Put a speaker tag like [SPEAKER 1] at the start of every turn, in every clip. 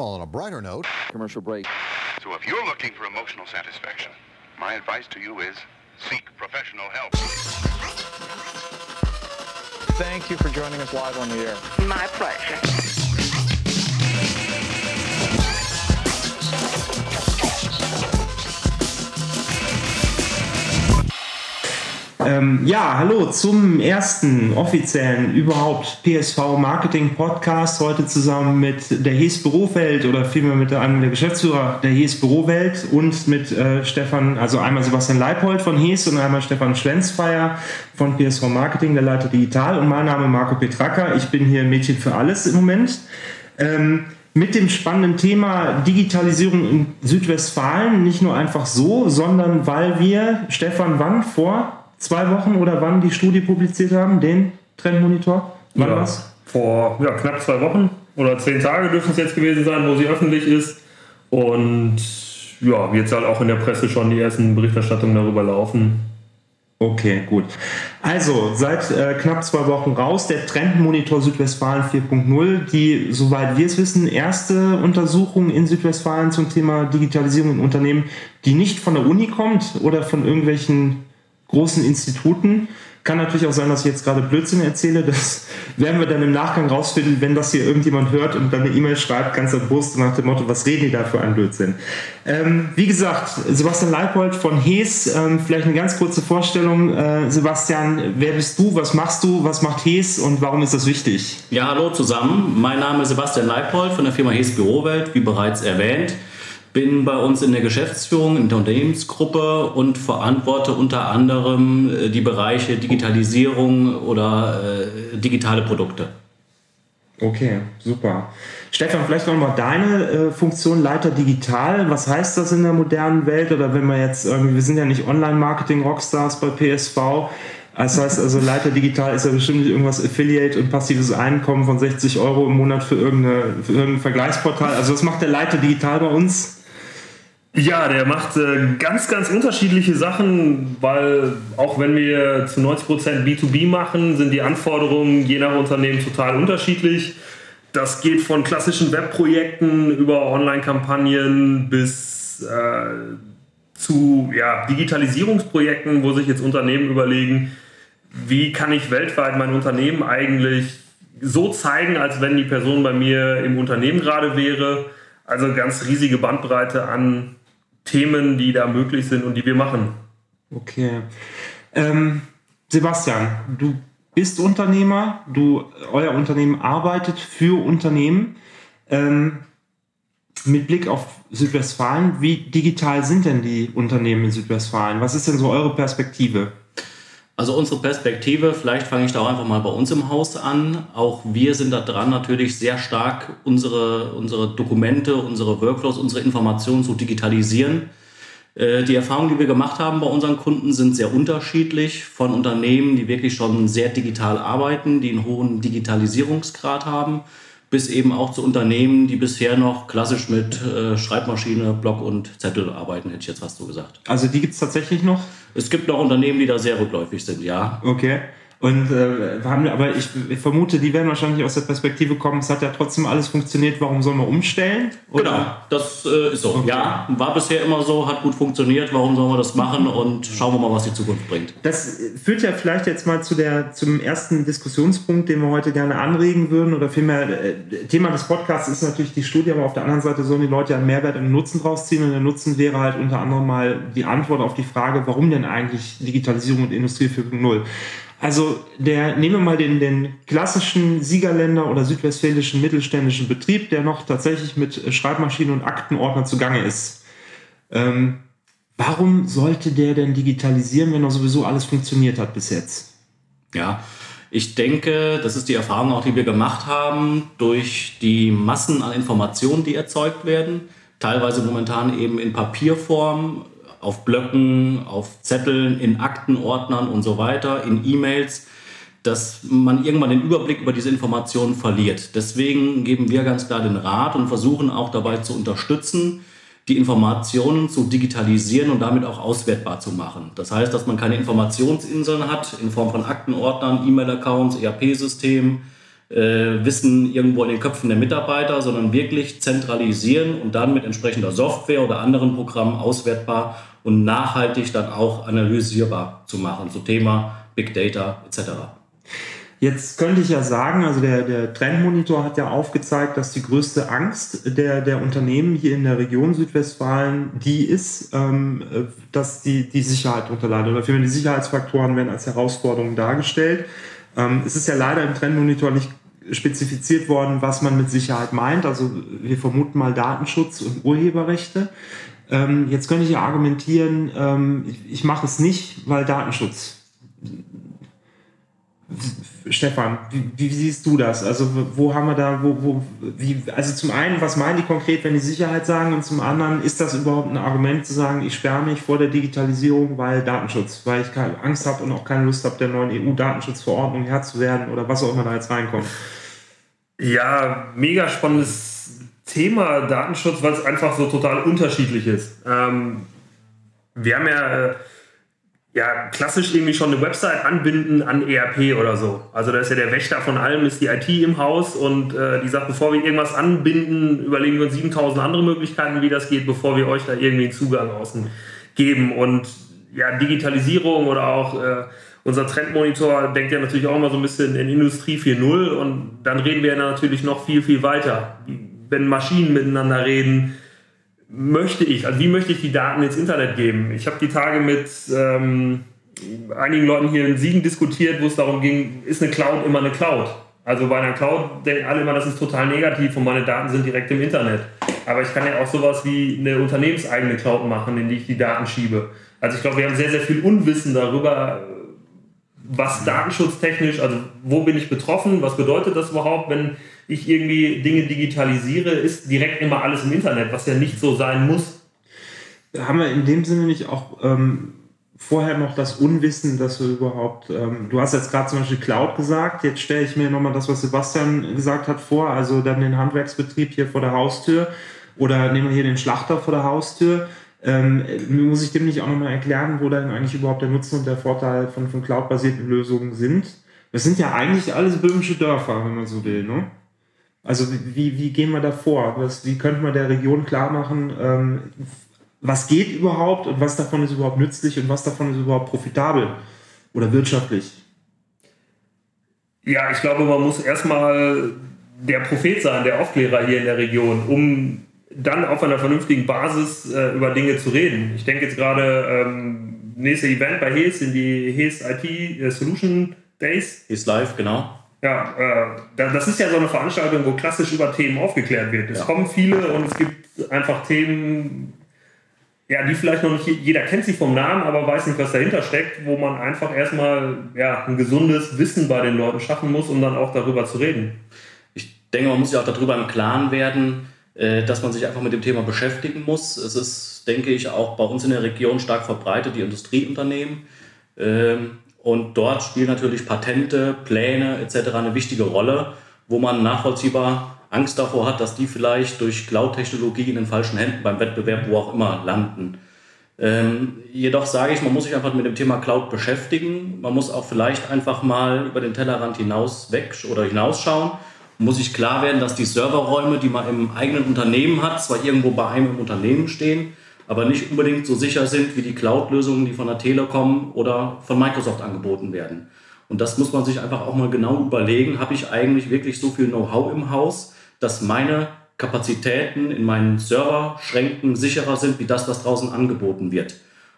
[SPEAKER 1] Well, on a brighter note,
[SPEAKER 2] Commercial break.
[SPEAKER 3] So if you're looking for emotional satisfaction, my advice to you is seek professional help.
[SPEAKER 2] Thank you for joining us live on the air.
[SPEAKER 4] My pleasure.
[SPEAKER 5] Ähm, ja, hallo zum ersten offiziellen überhaupt PSV Marketing Podcast. Heute zusammen mit der Hes Bürowelt oder vielmehr mit einem der Geschäftsführer der Hes Bürowelt und mit äh, Stefan, also einmal Sebastian Leipold von Hes und einmal Stefan Schwenzfeier von PSV Marketing, der Leiter Digital. Und mein Name Marco Petraka. Ich bin hier Mädchen für alles im Moment. Ähm, mit dem spannenden Thema Digitalisierung in Südwestfalen. Nicht nur einfach so, sondern weil wir, Stefan, wann vor zwei Wochen oder wann die Studie publiziert haben, den Trendmonitor? Wann
[SPEAKER 6] ja,
[SPEAKER 5] was?
[SPEAKER 6] Vor ja, knapp zwei Wochen oder zehn Tage dürfen es jetzt gewesen sein, wo sie öffentlich ist. Und ja, jetzt halt auch in der Presse schon die ersten Berichterstattungen darüber laufen.
[SPEAKER 5] Okay, gut. Also, seit äh, knapp zwei Wochen raus, der Trendmonitor Südwestfalen 4.0, die, soweit wir es wissen, erste Untersuchung in Südwestfalen zum Thema Digitalisierung in Unternehmen, die nicht von der Uni kommt oder von irgendwelchen großen Instituten. Kann natürlich auch sein, dass ich jetzt gerade Blödsinn erzähle. Das werden wir dann im Nachgang rausfinden, wenn das hier irgendjemand hört und dann eine E-Mail schreibt, ganz erbost nach dem Motto, was reden die da für einen Blödsinn? Ähm, wie gesagt, Sebastian Leipold von Hees, ähm, vielleicht eine ganz kurze Vorstellung. Äh, Sebastian, wer bist du, was machst du, was macht Hees und warum ist das wichtig?
[SPEAKER 7] Ja, hallo zusammen. Mein Name ist Sebastian Leipold von der Firma Hees Bürowelt, wie bereits erwähnt bin bei uns in der Geschäftsführung, in der Unternehmensgruppe und verantworte unter anderem äh, die Bereiche Digitalisierung oder äh, digitale Produkte.
[SPEAKER 5] Okay, super. Stefan, vielleicht nochmal deine äh, Funktion Leiter Digital. Was heißt das in der modernen Welt? Oder wenn wir jetzt irgendwie, wir sind ja nicht Online-Marketing-Rockstars bei PSV. Das heißt also, Leiter Digital ist ja bestimmt nicht irgendwas Affiliate und passives Einkommen von 60 Euro im Monat für, irgendeine, für irgendein Vergleichsportal. Also was macht der Leiter Digital bei uns?
[SPEAKER 6] Ja, der macht äh, ganz, ganz unterschiedliche Sachen, weil auch wenn wir zu 90% B2B machen, sind die Anforderungen je nach Unternehmen total unterschiedlich. Das geht von klassischen Webprojekten über Online-Kampagnen bis äh, zu ja, Digitalisierungsprojekten, wo sich jetzt Unternehmen überlegen, wie kann ich weltweit mein Unternehmen eigentlich so zeigen, als wenn die Person bei mir im Unternehmen gerade wäre. Also ganz riesige Bandbreite an Themen, die da möglich sind und die wir machen.
[SPEAKER 5] Okay. Ähm, Sebastian, du bist Unternehmer, du, euer Unternehmen arbeitet für Unternehmen. Ähm, mit Blick auf Südwestfalen, wie digital sind denn die Unternehmen in Südwestfalen? Was ist denn so eure Perspektive?
[SPEAKER 7] Also unsere Perspektive, vielleicht fange ich da auch einfach mal bei uns im Haus an. Auch wir sind da dran, natürlich sehr stark unsere, unsere Dokumente, unsere Workflows, unsere Informationen zu digitalisieren. Äh, die Erfahrungen, die wir gemacht haben bei unseren Kunden, sind sehr unterschiedlich. Von Unternehmen, die wirklich schon sehr digital arbeiten, die einen hohen Digitalisierungsgrad haben, bis eben auch zu Unternehmen, die bisher noch klassisch mit äh, Schreibmaschine, Block und Zettel arbeiten, hätte ich jetzt fast so gesagt.
[SPEAKER 5] Also die gibt es tatsächlich noch?
[SPEAKER 7] Es gibt noch Unternehmen, die da sehr rückläufig sind, ja.
[SPEAKER 5] Okay. Und äh, haben, aber ich, ich, vermute, die werden wahrscheinlich aus der Perspektive kommen, es hat ja trotzdem alles funktioniert, warum sollen wir umstellen?
[SPEAKER 7] Oder? Genau, das äh, ist so. Okay. Ja, war bisher immer so, hat gut funktioniert, warum sollen wir das machen und schauen wir mal, was die Zukunft bringt.
[SPEAKER 5] Das führt ja vielleicht jetzt mal zu der, zum ersten Diskussionspunkt, den wir heute gerne anregen würden, oder vielmehr, äh, Thema des Podcasts ist natürlich die Studie, aber auf der anderen Seite sollen die Leute ja einen Mehrwert und einen Nutzen draus ziehen und der Nutzen wäre halt unter anderem mal die Antwort auf die Frage, warum denn eigentlich Digitalisierung und Industrie 4.0? Also der, nehmen wir mal den, den klassischen Siegerländer oder südwestfälischen mittelständischen Betrieb, der noch tatsächlich mit Schreibmaschinen und Aktenordner zugange ist. Ähm, warum sollte der denn digitalisieren, wenn er sowieso alles funktioniert hat bis jetzt?
[SPEAKER 7] Ja, ich denke, das ist die Erfahrung auch, die wir gemacht haben, durch die Massen an Informationen, die erzeugt werden. Teilweise momentan eben in Papierform, auf Blöcken, auf Zetteln, in Aktenordnern und so weiter, in E-Mails, dass man irgendwann den Überblick über diese Informationen verliert. Deswegen geben wir ganz klar den Rat und versuchen auch dabei zu unterstützen, die Informationen zu digitalisieren und damit auch auswertbar zu machen. Das heißt, dass man keine Informationsinseln hat in Form von Aktenordnern, E-Mail-Accounts, ERP-Systemen, äh, Wissen irgendwo in den Köpfen der Mitarbeiter, sondern wirklich zentralisieren und dann mit entsprechender Software oder anderen Programmen auswertbar und nachhaltig dann auch analysierbar zu machen, zu Thema Big Data etc.
[SPEAKER 5] Jetzt könnte ich ja sagen, also der, der Trendmonitor hat ja aufgezeigt, dass die größte Angst der, der Unternehmen hier in der Region Südwestfalen die ist, ähm, dass die, die Sicherheit darunter leidet. Oder vielmehr die Sicherheitsfaktoren werden als Herausforderung dargestellt. Ähm, es ist ja leider im Trendmonitor nicht spezifiziert worden, was man mit Sicherheit meint. Also wir vermuten mal Datenschutz und Urheberrechte. Ähm, jetzt könnte ich ja argumentieren, ähm, ich, ich mache es nicht, weil Datenschutz. Stefan, wie, wie, siehst du das? Also wo haben wir da, wo, wo, wie, also zum einen, was meinen die konkret, wenn die Sicherheit sagen und zum anderen, ist das überhaupt ein Argument zu sagen, ich sperre mich vor der Digitalisierung, weil Datenschutz, weil ich keine Angst habe und auch keine Lust habe, der neuen EU-Datenschutzverordnung Herr zu werden oder was auch immer da jetzt reinkommt?
[SPEAKER 6] Ja, mega spannendes Thema Datenschutz, weil es einfach so total unterschiedlich ist. Ähm, wir haben ja, äh, ja klassisch irgendwie schon eine Website anbinden an ERP oder so. Also da ist ja der Wächter von allem, ist die IT im Haus und äh, die sagt, bevor wir irgendwas anbinden, überlegen wir uns 7000 andere Möglichkeiten, wie das geht, bevor wir euch da irgendwie einen Zugang außen geben. Und ja, Digitalisierung oder auch äh, unser Trendmonitor denkt ja natürlich auch immer so ein bisschen in Industrie 4.0 und dann reden wir natürlich noch viel, viel weiter wenn Maschinen miteinander reden, möchte ich, also wie möchte ich die Daten ins Internet geben? Ich habe die Tage mit ähm, einigen Leuten hier in Siegen diskutiert, wo es darum ging, ist eine Cloud immer eine Cloud? Also bei einer Cloud denken alle immer, das ist total negativ und meine Daten sind direkt im Internet. Aber ich kann ja auch sowas wie eine unternehmenseigene Cloud machen, in die ich die Daten schiebe. Also ich glaube, wir haben sehr, sehr viel Unwissen darüber, was datenschutztechnisch, also wo bin ich betroffen, was bedeutet das überhaupt, wenn ich irgendwie Dinge digitalisiere, ist direkt immer alles im Internet, was ja nicht so sein muss.
[SPEAKER 5] Haben wir in dem Sinne nicht auch ähm, vorher noch das Unwissen, dass du überhaupt, ähm, du hast jetzt gerade zum Beispiel Cloud gesagt, jetzt stelle ich mir nochmal das, was Sebastian gesagt hat, vor, also dann den Handwerksbetrieb hier vor der Haustür oder nehmen wir hier den Schlachter vor der Haustür. Ähm, muss ich dem nicht auch nochmal erklären, wo dann eigentlich überhaupt der Nutzen und der Vorteil von, von cloud-basierten Lösungen sind? Das sind ja eigentlich alles böhmische Dörfer, wenn man so will, ne? Also wie, wie gehen wir da vor? Was, wie könnte man der Region klar machen, ähm, was geht überhaupt und was davon ist überhaupt nützlich und was davon ist überhaupt profitabel oder wirtschaftlich?
[SPEAKER 6] Ja, ich glaube, man muss erstmal der Prophet sein, der Aufklärer hier in der Region, um dann auf einer vernünftigen Basis äh, über Dinge zu reden. Ich denke jetzt gerade, ähm, nächste Event bei HES sind die HES IT äh, Solution Days.
[SPEAKER 7] HES Live, genau.
[SPEAKER 6] Ja, äh, das ist ja so eine Veranstaltung, wo klassisch über Themen aufgeklärt wird. Es ja. kommen viele und es gibt einfach Themen, ja, die vielleicht noch nicht jeder kennt sie vom Namen, aber weiß nicht, was dahinter steckt, wo man einfach erstmal ja, ein gesundes Wissen bei den Leuten schaffen muss, um dann auch darüber zu reden.
[SPEAKER 7] Ich denke, man muss ja auch darüber im Klaren werden, äh, dass man sich einfach mit dem Thema beschäftigen muss. Es ist, denke ich, auch bei uns in der Region stark verbreitet, die Industrieunternehmen. Und dort spielen natürlich Patente, Pläne etc. eine wichtige Rolle, wo man nachvollziehbar Angst davor hat, dass die vielleicht durch Cloud-Technologie in den falschen Händen beim Wettbewerb, wo auch immer, landen. Ähm, jedoch sage ich, man muss sich einfach mit dem Thema Cloud beschäftigen. Man muss auch vielleicht einfach mal über den Tellerrand hinaus weg oder hinausschauen. Muss sich klar werden, dass die Serverräume, die man im eigenen Unternehmen hat, zwar irgendwo bei einem im Unternehmen stehen, aber nicht unbedingt so sicher sind wie die Cloud-Lösungen, die von der Telekom oder von Microsoft angeboten werden. Und das muss man sich einfach auch mal genau überlegen. Habe ich eigentlich wirklich so viel Know-how im Haus, dass meine Kapazitäten in meinen Serverschränken sicherer sind, wie das, was draußen angeboten wird?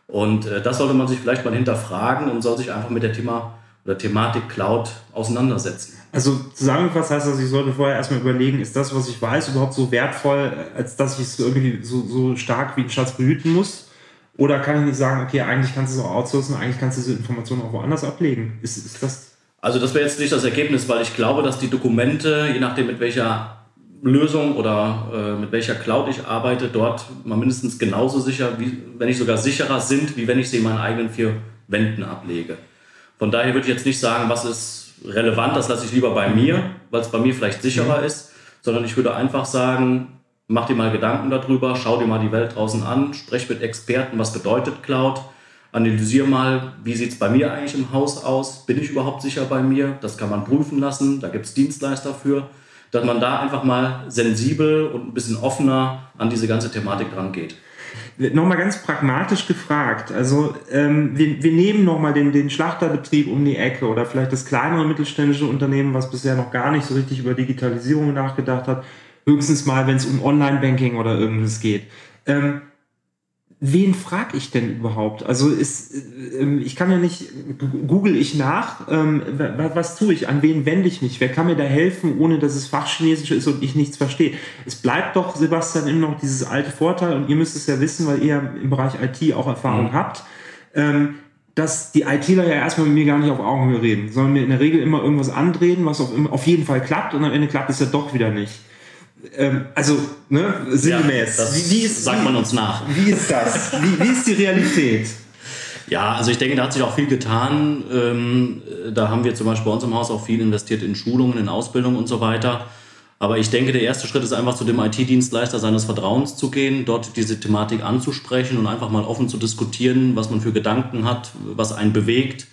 [SPEAKER 7] Und äh, das sollte man sich vielleicht mal hinterfragen und soll sich einfach mit der Thema oder Thematik Cloud auseinandersetzen.
[SPEAKER 5] Also zusammengefasst heißt das, ich sollte vorher erstmal überlegen, ist das, was ich weiß, überhaupt so wertvoll, als dass ich es irgendwie so, so stark wie ein Schatz behüten muss? Oder kann ich nicht sagen, okay, eigentlich kannst du es auch outsourcen, eigentlich kannst du diese Informationen auch woanders ablegen? Ist, ist das
[SPEAKER 7] also das wäre jetzt nicht das Ergebnis, weil ich glaube, dass die Dokumente, je nachdem mit welcher Lösung oder äh, mit welcher Cloud ich arbeite, dort mal mindestens genauso sicher, wie, wenn nicht sogar sicherer sind, wie wenn ich sie in meinen eigenen vier Wänden ablege. Von daher würde ich jetzt nicht sagen, was ist relevant, das lasse ich lieber bei mir, weil es bei mir vielleicht sicherer mhm. ist, sondern ich würde einfach sagen, mach dir mal Gedanken darüber, schau dir mal die Welt draußen an, sprech mit Experten, was bedeutet Cloud, analysiere mal, wie sieht es bei mir eigentlich im Haus aus, bin ich überhaupt sicher bei mir, das kann man prüfen lassen, da gibt es Dienstleister für, dass man da einfach mal sensibel und ein bisschen offener an diese ganze Thematik dran geht.
[SPEAKER 5] Nochmal ganz pragmatisch gefragt. Also ähm, wir, wir nehmen nochmal den, den Schlachterbetrieb um die Ecke oder vielleicht das kleinere mittelständische Unternehmen, was bisher noch gar nicht so richtig über Digitalisierung nachgedacht hat. Höchstens mal, wenn es um Online-Banking oder irgendwas geht. Ähm, wen frage ich denn überhaupt? Also ist, äh, ich kann ja nicht, google ich nach, ähm, was tue ich, an wen wende ich mich, wer kann mir da helfen, ohne dass es Fachchinesisch ist und ich nichts verstehe. Es bleibt doch, Sebastian, immer noch dieses alte Vorteil und ihr müsst es ja wissen, weil ihr im Bereich IT auch Erfahrung mhm. habt, ähm, dass die ITler ja erstmal mit mir gar nicht auf Augenhöhe reden, sondern mir in der Regel immer irgendwas andrehen, was auf, auf jeden Fall klappt und am Ende klappt es ja doch wieder nicht. Ähm, also, ne, sinngemäß.
[SPEAKER 7] Ja, wie, wie ist, sagt man uns nach.
[SPEAKER 5] Wie ist das? Wie, wie ist die Realität?
[SPEAKER 7] Ja, also ich denke, da hat sich auch viel getan. Ähm, da haben wir zum Beispiel bei uns im Haus auch viel investiert in Schulungen, in Ausbildung und so weiter. Aber ich denke, der erste Schritt ist einfach zu dem IT-Dienstleister seines Vertrauens zu gehen, dort diese Thematik anzusprechen und einfach mal offen zu diskutieren, was man für Gedanken hat, was einen bewegt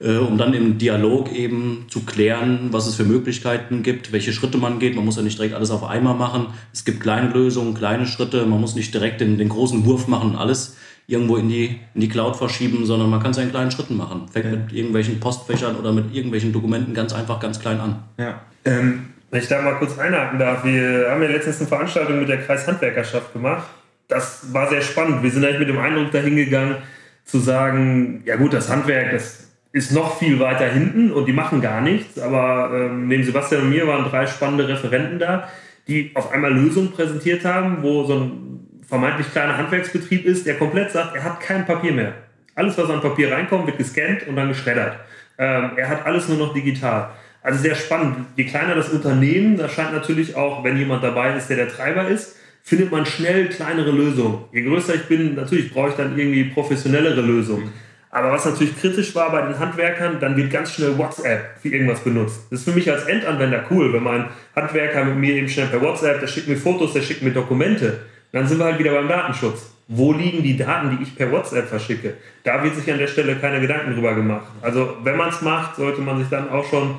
[SPEAKER 7] äh, um dann im Dialog eben zu klären, was es für Möglichkeiten gibt, welche Schritte man geht. Man muss ja nicht direkt alles auf einmal machen. Es gibt kleine Lösungen, kleine Schritte. Man muss nicht direkt den, den großen Wurf machen und alles irgendwo in die, in die Cloud verschieben, sondern man kann es ja in kleinen Schritten machen. Fängt ja. mit irgendwelchen Postfächern oder mit irgendwelchen Dokumenten ganz einfach, ganz klein an.
[SPEAKER 6] Ja. Ähm, wenn ich da mal kurz einhaken darf, wir haben ja letztens eine Veranstaltung mit der Kreishandwerkerschaft gemacht. Das war sehr spannend. Wir sind eigentlich mit dem Eindruck dahingegangen, zu sagen, ja gut, das Handwerk, das ist noch viel weiter hinten und die machen gar nichts. Aber ähm, neben Sebastian und mir waren drei spannende Referenten da, die auf einmal Lösungen präsentiert haben, wo so ein vermeintlich kleiner Handwerksbetrieb ist, der komplett sagt, er hat kein Papier mehr. Alles, was an Papier reinkommt, wird gescannt und dann geschreddert. Ähm, er hat alles nur noch digital. Also sehr spannend. Je kleiner das Unternehmen, da scheint natürlich auch, wenn jemand dabei ist, der der Treiber ist, findet man schnell kleinere Lösungen. Je größer ich bin, natürlich brauche ich dann irgendwie professionellere Lösungen. Aber was natürlich kritisch war bei den Handwerkern, dann wird ganz schnell WhatsApp für irgendwas benutzt. Das ist für mich als Endanwender cool, wenn mein Handwerker mit mir eben schnell per WhatsApp, der schickt mir Fotos, der schickt mir Dokumente. Dann sind wir halt wieder beim Datenschutz. Wo liegen die Daten, die ich per WhatsApp verschicke? Da wird sich an der Stelle keine Gedanken drüber gemacht. Also wenn man es macht, sollte man sich dann auch schon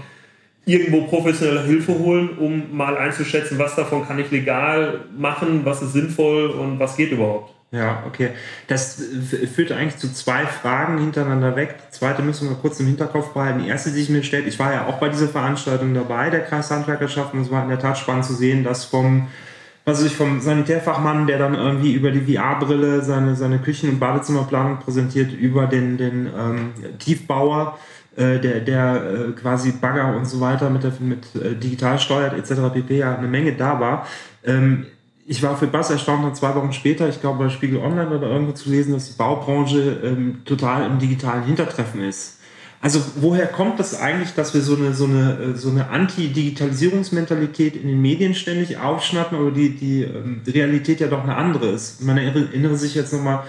[SPEAKER 6] irgendwo professionelle Hilfe holen, um mal einzuschätzen, was davon kann ich legal machen, was ist sinnvoll und was geht überhaupt.
[SPEAKER 5] Ja, okay. Das führt eigentlich zu zwei Fragen hintereinander weg. Die zweite müssen wir kurz im Hinterkopf behalten. Die erste, die sich mir stellt, ich war ja auch bei dieser Veranstaltung dabei, der Kreishandwerkerschaft, und es war in der Tat spannend zu sehen, dass vom, was ich vom Sanitärfachmann, der dann irgendwie über die VR-Brille seine, seine Küchen- und Badezimmerplanung präsentiert, über den, den ähm, Tiefbauer, äh, der, der äh, quasi Bagger und so weiter mit, der, mit äh, digital steuert etc. pp. ja eine Menge da war. Ähm, ich war für Bass erstaunt, dann zwei Wochen später, ich glaube bei Spiegel Online oder irgendwo zu lesen, dass die Baubranche ähm, total im digitalen Hintertreffen ist. Also woher kommt das eigentlich, dass wir so eine, so eine, äh, so eine Anti-Digitalisierungsmentalität in den Medien ständig aufschnappen, aber die, die, ähm, Realität ja doch eine andere ist? Man erinnere sich jetzt nochmal,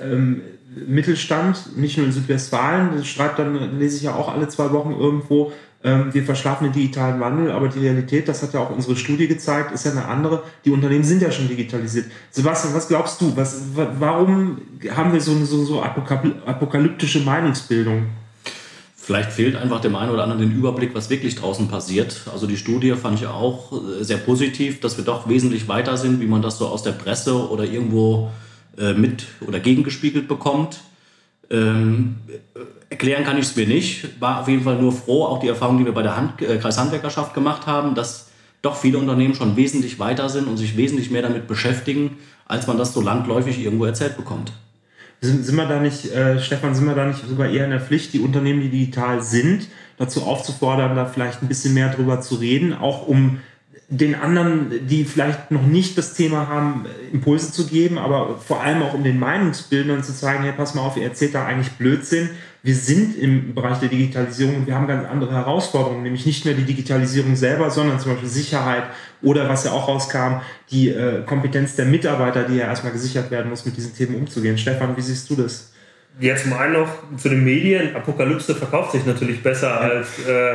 [SPEAKER 5] ähm, Mittelstand, nicht nur in Südwestfalen, das schreibt dann, lese ich ja auch alle zwei Wochen irgendwo, wir verschlafen den digitalen Wandel, aber die Realität, das hat ja auch unsere Studie gezeigt, ist ja eine andere. Die Unternehmen sind ja schon digitalisiert. Sebastian, was glaubst du? Was, warum haben wir so eine so, so apokalyptische Meinungsbildung?
[SPEAKER 7] Vielleicht fehlt einfach dem einen oder anderen den Überblick, was wirklich draußen passiert. Also die Studie fand ich auch äh, sehr positiv, dass wir doch wesentlich weiter sind, wie man das so aus der Presse oder irgendwo äh, mit oder gegengespiegelt bekommt. Ähm, erklären kann ich es mir nicht. War auf jeden Fall nur froh, auch die Erfahrung, die wir bei der Hand, äh, Kreishandwerkerschaft gemacht haben, dass doch viele Unternehmen schon wesentlich weiter sind und sich wesentlich mehr damit beschäftigen, als man das so landläufig irgendwo erzählt bekommt.
[SPEAKER 5] Sind, sind wir da nicht, äh, Stefan, sind wir da nicht sogar eher in der Pflicht, die Unternehmen, die digital sind, dazu aufzufordern, da vielleicht ein bisschen mehr drüber zu reden, auch um den anderen, die vielleicht noch nicht das Thema haben, Impulse zu geben, aber vor allem auch um den Meinungsbildern zu zeigen, hey, pass mal auf, ihr erzählt da eigentlich Blödsinn. Wir sind im Bereich der Digitalisierung und wir haben ganz andere Herausforderungen, nämlich nicht mehr die Digitalisierung selber, sondern zum Beispiel Sicherheit oder was ja auch rauskam, die äh, Kompetenz der Mitarbeiter, die ja erstmal gesichert werden muss, mit diesen Themen umzugehen. Stefan, wie siehst du das?
[SPEAKER 6] Jetzt zum einen noch zu den Medien. Apokalypse verkauft sich natürlich besser ja. als äh,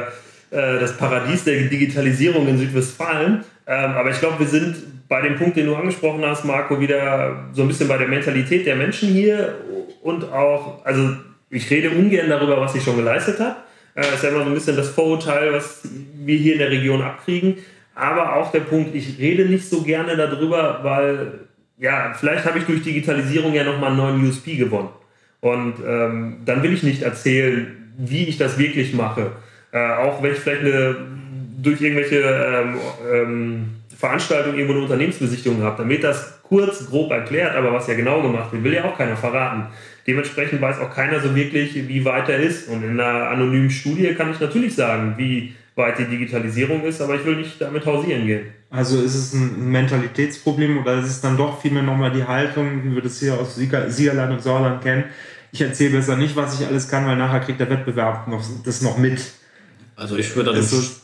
[SPEAKER 6] äh, das Paradies der Digitalisierung in Südwestfalen. Ähm, aber ich glaube, wir sind bei dem Punkt, den du angesprochen hast, Marco, wieder so ein bisschen bei der Mentalität der Menschen hier und auch, also ich rede ungern darüber, was ich schon geleistet habe. Das ist ja immer so ein bisschen das Vorurteil, was wir hier in der Region abkriegen. Aber auch der Punkt, ich rede nicht so gerne darüber, weil ja, vielleicht habe ich durch Digitalisierung ja nochmal einen neuen USP gewonnen. Und ähm, dann will ich nicht erzählen, wie ich das wirklich mache. Äh, auch wenn ich vielleicht eine, durch irgendwelche ähm, ähm, Veranstaltungen irgendwo eine Unternehmensbesichtigung habe, damit das kurz, grob erklärt, aber was ja genau gemacht wird, will ja auch keiner verraten. Dementsprechend weiß auch keiner so wirklich, wie weit er ist. Und in einer anonymen Studie kann ich natürlich sagen, wie weit die Digitalisierung ist, aber ich will nicht damit hausieren gehen.
[SPEAKER 5] Also ist es ein Mentalitätsproblem oder ist es dann doch vielmehr nochmal die Haltung, wie wir das hier aus Siegerland und Sauerland kennen? Ich erzähle besser nicht, was ich alles kann, weil nachher kriegt der Wettbewerb noch, das noch mit.
[SPEAKER 7] Also ich würde dem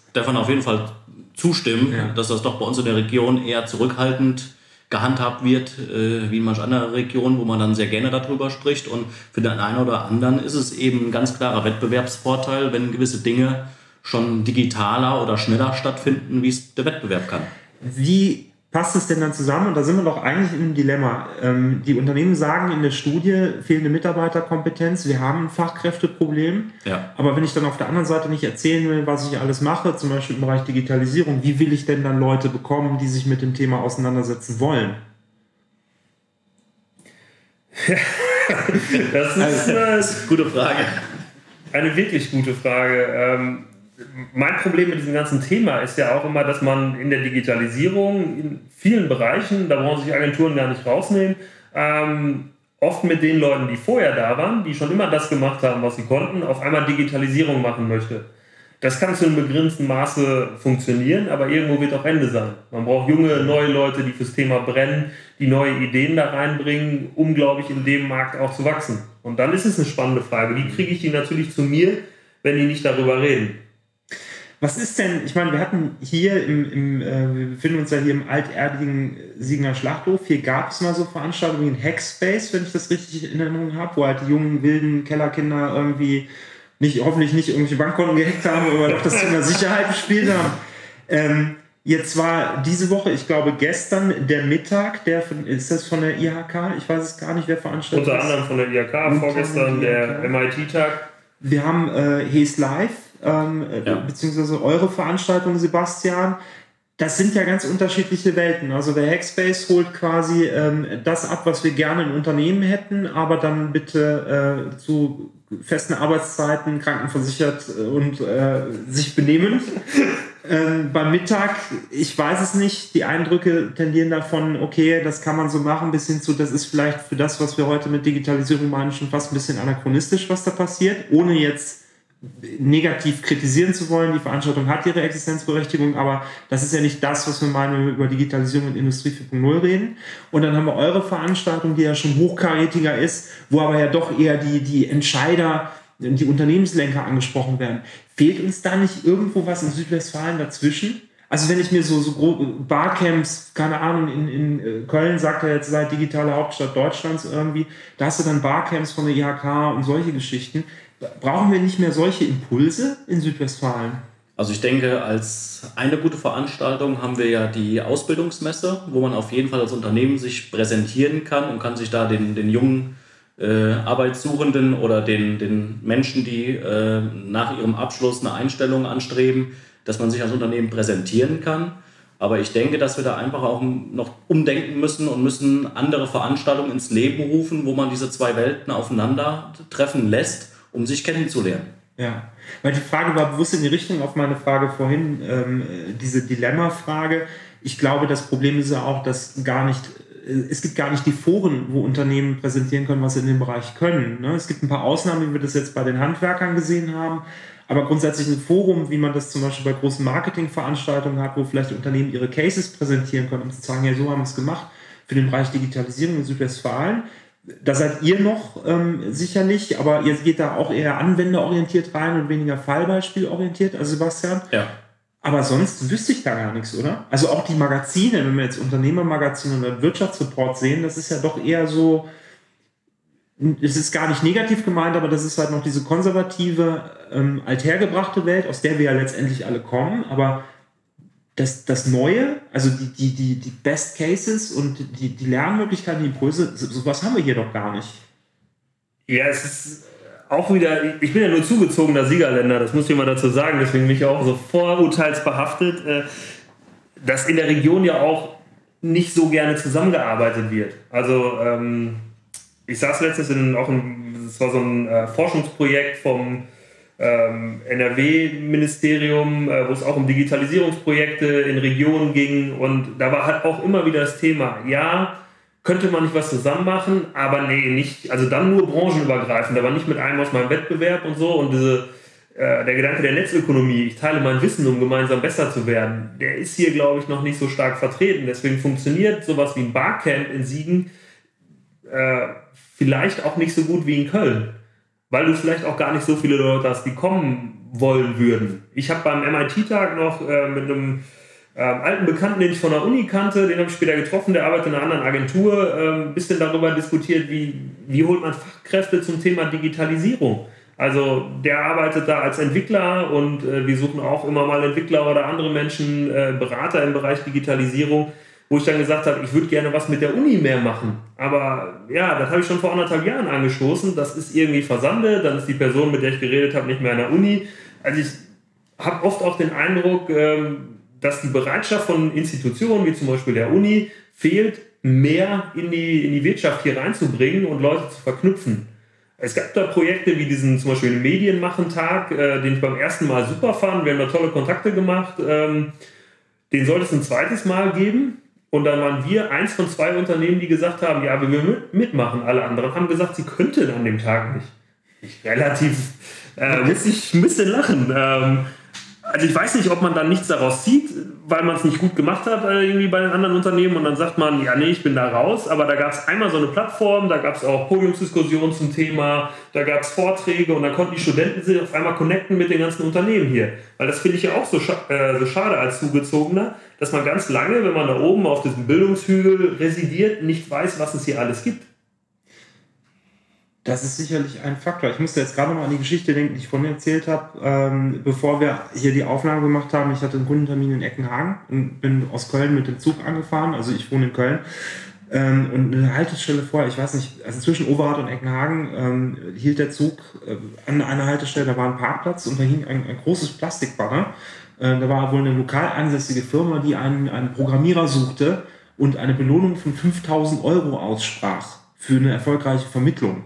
[SPEAKER 7] Stefan auf jeden Fall zustimmen, ja. dass das doch bei uns in der Region eher zurückhaltend gehandhabt wird, äh, wie in manch anderer Region, wo man dann sehr gerne darüber spricht. Und für den einen oder anderen ist es eben ein ganz klarer Wettbewerbsvorteil, wenn gewisse Dinge schon digitaler oder schneller stattfinden, wie es der Wettbewerb kann.
[SPEAKER 5] Wie passt es denn dann zusammen? Und da sind wir doch eigentlich im Dilemma. Ähm, die Unternehmen sagen in der Studie fehlende Mitarbeiterkompetenz, wir haben ein Fachkräfteproblem. Ja. Aber wenn ich dann auf der anderen Seite nicht erzählen will, was ich alles mache, zum Beispiel im Bereich Digitalisierung, wie will ich denn dann Leute bekommen, die sich mit dem Thema auseinandersetzen wollen?
[SPEAKER 6] das ist eine gute Frage. Eine wirklich gute Frage. Ähm, mein Problem mit diesem ganzen Thema ist ja auch immer, dass man in der Digitalisierung in vielen Bereichen, da brauchen sich Agenturen gar nicht rausnehmen, ähm, oft mit den Leuten, die vorher da waren, die schon immer das gemacht haben, was sie konnten, auf einmal Digitalisierung machen möchte. Das kann zu einem begrenzten Maße funktionieren, aber irgendwo wird auch Ende sein. Man braucht junge, neue Leute, die fürs Thema brennen, die neue Ideen da reinbringen, um, glaube ich, in dem Markt auch zu wachsen. Und dann ist es eine spannende Frage. Wie kriege ich die natürlich zu mir, wenn die nicht darüber reden?
[SPEAKER 5] Was ist denn, ich meine, wir hatten hier im, im äh, wir befinden uns ja hier im alterdigen Siegener Schlachthof. Hier gab es mal so Veranstaltungen wie ein Hackspace, wenn ich das richtig in Erinnerung habe, wo halt die jungen, wilden Kellerkinder irgendwie nicht, hoffentlich nicht irgendwelche Bankkonten gehackt haben, aber doch das Thema Sicherheit gespielt haben. Ähm, jetzt war diese Woche, ich glaube gestern, der Mittag, der von, ist das von der IHK? Ich weiß es gar nicht, wer veranstaltet
[SPEAKER 6] Unter anderem von der IHK, vorgestern der MIT-Tag.
[SPEAKER 5] Wir haben äh, Hes Live ähm, ja. beziehungsweise eure Veranstaltung, Sebastian. Das sind ja ganz unterschiedliche Welten. Also der Hackspace holt quasi ähm, das ab, was wir gerne in Unternehmen hätten, aber dann bitte äh, zu festen Arbeitszeiten, krankenversichert äh, und äh, sich benehmen. ähm, beim Mittag, ich weiß es nicht, die Eindrücke tendieren davon, okay, das kann man so machen, bis hin zu, das ist vielleicht für das, was wir heute mit Digitalisierung meinen, schon fast ein bisschen anachronistisch, was da passiert, ohne jetzt negativ kritisieren zu wollen. Die Veranstaltung hat ihre Existenzberechtigung, aber das ist ja nicht das, was wir meinen, wenn wir über Digitalisierung und Industrie 4.0 reden. Und dann haben wir eure Veranstaltung, die ja schon hochkarätiger ist, wo aber ja doch eher die, die Entscheider, die Unternehmenslenker angesprochen werden. Fehlt uns da nicht irgendwo was in Südwestfalen dazwischen? Also wenn ich mir so, so Barcamps, keine Ahnung, in, in äh, Köln sagt er jetzt, seid digitale Hauptstadt Deutschlands irgendwie, da hast du dann Barcamps von der IHK und solche Geschichten. Brauchen wir nicht mehr solche Impulse in Südwestfalen?
[SPEAKER 7] Also ich denke, als eine gute Veranstaltung haben wir ja die Ausbildungsmesse, wo man auf jeden Fall als Unternehmen sich präsentieren kann und kann sich da den, den jungen äh, Arbeitssuchenden oder den, den Menschen, die äh, nach ihrem Abschluss eine Einstellung anstreben, dass man sich als Unternehmen präsentieren kann. Aber ich denke, dass wir da einfach auch noch umdenken müssen und müssen andere Veranstaltungen ins Leben rufen, wo man diese zwei Welten aufeinandertreffen lässt um sich kennenzulernen.
[SPEAKER 5] Ja, weil die Frage war bewusst in die Richtung auf meine Frage vorhin, ähm, diese Dilemma-Frage. Ich glaube, das Problem ist ja auch, dass gar nicht, äh, es gibt gar nicht die Foren, wo Unternehmen präsentieren können, was sie in dem Bereich können. Ne? Es gibt ein paar Ausnahmen, wie wir das jetzt bei den Handwerkern gesehen haben. Aber grundsätzlich ein Forum, wie man das zum Beispiel bei großen Marketingveranstaltungen hat, wo vielleicht Unternehmen ihre Cases präsentieren können, um zu sagen, ja, so haben wir es gemacht für den Bereich Digitalisierung in Südwestfalen da seid ihr noch ähm, sicherlich, aber ihr geht da auch eher anwenderorientiert rein und weniger Fallbeispielorientiert, also Sebastian.
[SPEAKER 7] Ja.
[SPEAKER 5] Aber sonst wüsste ich da gar nichts, oder? Also auch die Magazine, wenn wir jetzt Unternehmermagazine oder Wirtschaftsreport sehen, das ist ja doch eher so, es ist gar nicht negativ gemeint, aber das ist halt noch diese konservative, ähm, althergebrachte Welt, aus der wir ja letztendlich alle kommen. Aber das, das Neue, also die, die, die, die Best Cases und die, die Lernmöglichkeiten, die Impulse, sowas haben wir hier doch gar nicht.
[SPEAKER 6] Ja, es ist auch wieder, ich bin ja nur zugezogener Siegerländer, das muss ich mal dazu sagen, deswegen bin ich auch so vorurteilsbehaftet, äh, dass in der Region ja auch nicht so gerne zusammengearbeitet wird. Also ähm, ich saß letztens in auch ein, das war so ein äh, Forschungsprojekt vom ähm, NRW-Ministerium, äh, wo es auch um Digitalisierungsprojekte in Regionen ging. Und da war halt auch immer wieder das Thema, ja, könnte man nicht was zusammen machen, aber nee, nicht, also dann nur branchenübergreifend, aber nicht mit einem aus meinem Wettbewerb und so. Und diese äh, der Gedanke der Netzökonomie, ich teile mein Wissen, um gemeinsam besser zu werden, der ist hier, glaube ich, noch nicht so stark vertreten. Deswegen funktioniert sowas wie ein Barcamp in Siegen äh, vielleicht auch nicht so gut wie in Köln, weil du vielleicht auch gar nicht so viele Leute hast, die kommen wollen würden. Ich habe beim MIT-Tag noch äh, mit einem ähm, alten Bekannten, den ich von der Uni kannte, den habe ich später getroffen, der arbeitet in einer anderen Agentur, ein ähm, bisschen darüber diskutiert, wie, wie holt man Fachkräfte zum Thema Digitalisierung. Also der arbeitet da als Entwickler und äh, wir suchen auch immer mal Entwickler oder andere Menschen, äh, Berater im Bereich Digitalisierung, wo ich dann gesagt habe, ich würde gerne was mit der Uni mehr machen. Aber ja, das habe ich schon vor anderthalb Jahren angestoßen. Das ist irgendwie versandet, dann ist die Person, mit der ich geredet habe, nicht mehr an der Uni. Also ich habe oft auch den Eindruck, ähm, dass die Bereitschaft von Institutionen wie zum Beispiel der Uni fehlt, mehr in die, in die Wirtschaft hier reinzubringen und Leute zu verknüpfen. Es gab da Projekte wie diesen zum Beispiel Medienmachen-Tag, äh, den ich beim ersten Mal super fand. Wir haben da tolle Kontakte gemacht. Ähm, den sollte es ein zweites Mal geben. Und dann waren wir eins von zwei Unternehmen, die gesagt haben, ja, wir will mitmachen. Alle anderen haben gesagt, sie könnten an dem Tag nicht. Ich relativ, äh, ich ein bisschen lachen. Ähm, also ich weiß nicht, ob man dann nichts daraus zieht, weil man es nicht gut gemacht hat äh, irgendwie bei den anderen Unternehmen und dann sagt man, ja nee, ich bin da raus. Aber da gab es einmal so eine Plattform, da gab es auch Podiumsdiskussionen zum Thema, da gab es Vorträge und dann konnten die Studenten sich auf einmal connecten mit den ganzen Unternehmen hier. Weil das finde ich ja auch so, scha äh, so schade als Zugezogener, dass man ganz lange, wenn man da oben auf diesem Bildungshügel residiert, nicht weiß, was es hier alles gibt.
[SPEAKER 5] Das ist sicherlich ein Faktor. Ich musste jetzt gerade noch mal an die Geschichte denken, die ich vorhin erzählt habe. Ähm, bevor wir hier die Aufnahme gemacht haben, ich hatte einen Kundentermin in Eckenhagen und bin aus Köln mit dem Zug angefahren. Also ich wohne in Köln. Ähm, und eine Haltestelle vor, ich weiß nicht, also zwischen Overath und Eckenhagen ähm, hielt der Zug äh, an einer Haltestelle, da war ein Parkplatz und da hing ein, ein großes Plastikbanner. Äh, da war wohl eine lokal ansässige Firma, die einen, einen Programmierer suchte und eine Belohnung von 5000 Euro aussprach für eine erfolgreiche Vermittlung.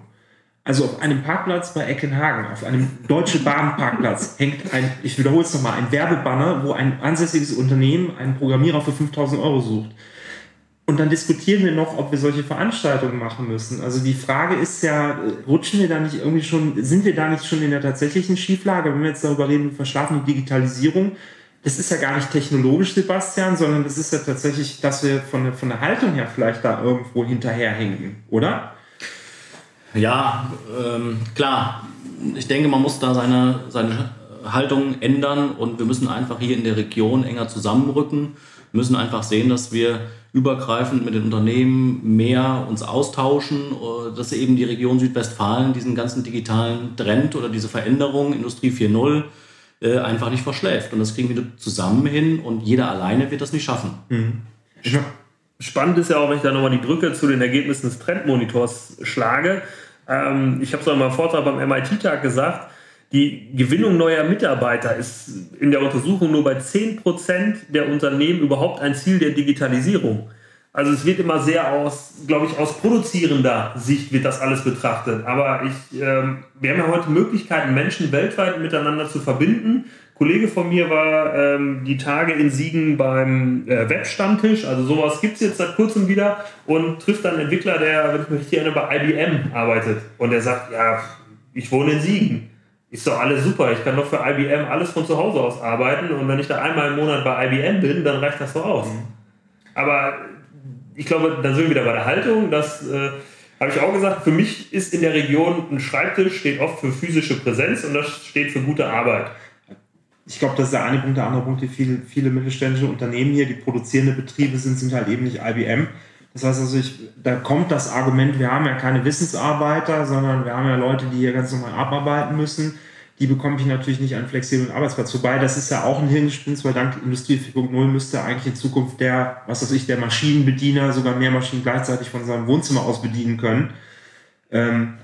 [SPEAKER 5] Also auf einem Parkplatz bei Eckenhagen, auf einem Deutsche Bahn-Parkplatz, hängt ein, ich wiederhole es nochmal, ein Werbebanner, wo ein ansässiges Unternehmen einen Programmierer für 5000 Euro sucht. Und dann diskutieren wir noch, ob wir solche Veranstaltungen machen müssen. Also die Frage ist ja, rutschen wir da nicht irgendwie schon, sind wir da nicht schon in der tatsächlichen Schieflage, wenn wir jetzt darüber reden, wir verschlafen die Digitalisierung? Das ist ja gar nicht technologisch, Sebastian, sondern das ist ja tatsächlich, dass wir von der, von der Haltung her vielleicht da irgendwo hinterherhängen, oder?
[SPEAKER 7] Ja, ähm, klar. Ich denke, man muss da seine, seine Haltung ändern und wir müssen einfach hier in der Region enger zusammenrücken. Wir müssen einfach sehen, dass wir übergreifend mit den Unternehmen mehr uns austauschen, äh, dass eben die Region Südwestfalen diesen ganzen digitalen Trend oder diese Veränderung, Industrie 4.0, äh, einfach nicht verschläft. Und das kriegen wir zusammen hin und jeder alleine wird das nicht schaffen. Mhm.
[SPEAKER 6] Spannend ist ja auch, wenn ich da nochmal die Brücke zu den Ergebnissen des Trendmonitors schlage. Ähm, ich habe es auch mal im Vortrag beim MIT-Tag gesagt, die Gewinnung neuer Mitarbeiter ist in der Untersuchung nur bei 10% der Unternehmen überhaupt ein Ziel der Digitalisierung. Also es wird immer sehr aus, glaube ich, aus produzierender Sicht wird das alles betrachtet. Aber ich, ähm, wir haben ja heute Möglichkeiten, Menschen weltweit miteinander zu verbinden Kollege von mir war ähm, die Tage in Siegen beim äh, Webstammtisch, also sowas gibt es jetzt seit kurzem wieder und trifft dann einen Entwickler, der, wenn ich mich richtig erinnere, bei IBM arbeitet. Und der sagt, ja, ich wohne in Siegen. Ist doch alles super, ich kann doch für IBM alles von zu Hause aus arbeiten und wenn ich da einmal im Monat bei IBM bin, dann reicht das doch aus. Mhm. Aber ich glaube, dann sind wir wieder bei der Haltung, das äh, habe ich auch gesagt, für mich ist in der Region ein Schreibtisch, steht oft für physische Präsenz und das steht für gute Arbeit
[SPEAKER 5] ich glaube, das ist der eine Punkt. Der andere Punkt, die viele, viele mittelständische Unternehmen hier, die produzierende Betriebe sind, sind halt eben nicht IBM. Das heißt also, ich, da kommt das Argument, wir haben ja keine Wissensarbeiter, sondern wir haben ja Leute, die hier ganz normal abarbeiten müssen. Die bekomme ich natürlich nicht einen flexiblen Arbeitsplatz. Wobei, das ist ja auch ein Hirngespinst, weil dank Industrie 4.0 müsste eigentlich in Zukunft der, was weiß ich, der Maschinenbediener sogar mehr Maschinen gleichzeitig von seinem Wohnzimmer aus bedienen können. Ähm,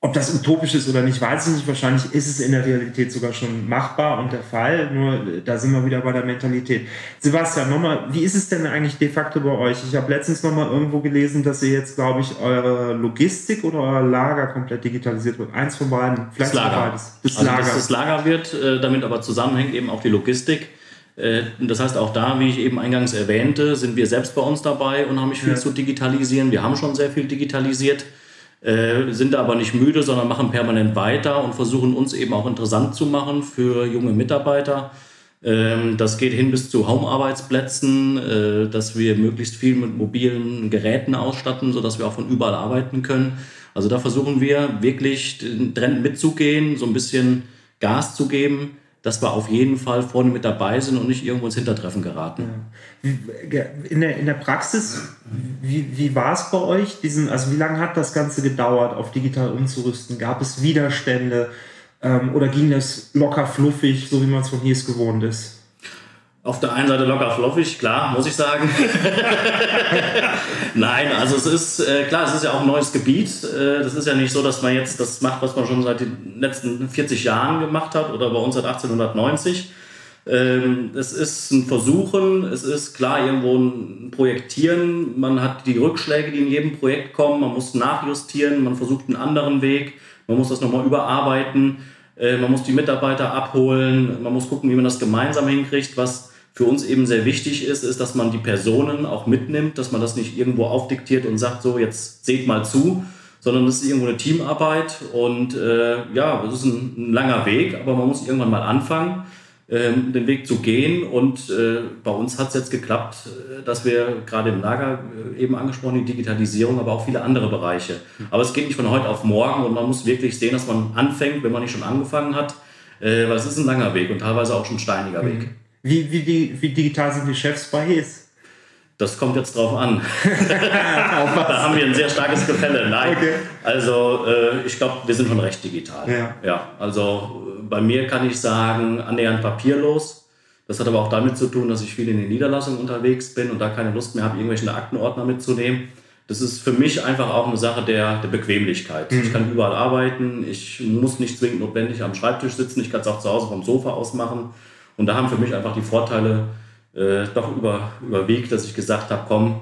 [SPEAKER 5] ob das utopisch ist oder nicht, weiß ich nicht. Wahrscheinlich ist es in der Realität sogar schon machbar und der Fall. Nur äh, da sind wir wieder bei der Mentalität. Sebastian, nochmal, wie ist es denn eigentlich de facto bei euch? Ich habe letztens nochmal irgendwo gelesen, dass ihr jetzt, glaube ich, eure Logistik oder euer Lager komplett digitalisiert wird. Eins von beiden.
[SPEAKER 7] Vielleicht das Lager. beides. Das, also Lager. Dass das Lager wird, äh, damit aber zusammenhängt eben auch die Logistik. Äh, das heißt, auch da, wie ich eben eingangs erwähnte, sind wir selbst bei uns dabei und haben viel ja. zu digitalisieren. Wir haben schon sehr viel digitalisiert. Äh, sind aber nicht müde, sondern machen permanent weiter und versuchen uns eben auch interessant zu machen für junge Mitarbeiter. Ähm, das geht hin bis zu Home-Arbeitsplätzen, äh, dass wir möglichst viel mit mobilen Geräten ausstatten, sodass wir auch von überall arbeiten können. Also da versuchen wir wirklich den Trend mitzugehen, so ein bisschen Gas zu geben dass wir auf jeden Fall vorne mit dabei sind und nicht irgendwo ins Hintertreffen geraten.
[SPEAKER 5] In, der, in der Praxis, wie, wie war es bei euch? Diesen, also wie lange hat das Ganze gedauert, auf digital umzurüsten? Gab es Widerstände ähm, oder ging das locker fluffig, so wie man es von hier gewohnt ist?
[SPEAKER 7] Auf der einen Seite locker fluffig, klar, muss ich sagen. Nein, also es ist äh, klar, es ist ja auch ein neues Gebiet. Äh, das ist ja nicht so, dass man jetzt das macht, was man schon seit den letzten 40 Jahren gemacht hat oder bei uns seit 1890. Ähm, es ist ein Versuchen, es ist klar irgendwo ein Projektieren. Man hat die Rückschläge, die in jedem Projekt kommen. Man muss nachjustieren, man versucht einen anderen Weg. Man muss das nochmal überarbeiten. Äh, man muss die Mitarbeiter abholen. Man muss gucken, wie man das gemeinsam hinkriegt, was für uns eben sehr wichtig ist, ist, dass man die Personen auch mitnimmt, dass man das nicht irgendwo aufdiktiert und sagt, so jetzt seht mal zu, sondern es ist irgendwo eine Teamarbeit und äh, ja, es ist ein, ein, langer Weg, aber man muss irgendwann mal anfangen, äh, den Weg zu gehen und äh, bei uns hat es jetzt geklappt, äh, dass wir gerade im Lager äh, eben angesprochen, die Digitalisierung, aber auch viele andere Bereiche. Aber es geht nicht von heute auf morgen und man muss wirklich sehen, dass man anfängt, wenn man nicht schon angefangen hat, äh, weil es ist ein langer Weg und teilweise auch schon ein steiniger Weg.
[SPEAKER 5] Wie, wie, wie digital sind die Chefs bei HES?
[SPEAKER 7] Das kommt jetzt drauf an. da haben wir ein sehr starkes Gefälle. Nein. Okay. Also äh, ich glaube, wir sind schon recht digital. Ja. ja. Also bei mir kann ich sagen, annähernd papierlos. Das hat aber auch damit zu tun, dass ich viel in den Niederlassungen unterwegs bin und da keine Lust mehr habe, irgendwelche Aktenordner mitzunehmen. Das ist für mich einfach auch eine Sache der, der Bequemlichkeit. Mhm. Ich kann überall arbeiten, ich muss nicht zwingend notwendig am Schreibtisch sitzen, ich kann es auch zu Hause vom Sofa aus machen. Und da haben für mich einfach die Vorteile äh, doch über, überwiegt, dass ich gesagt habe, komm,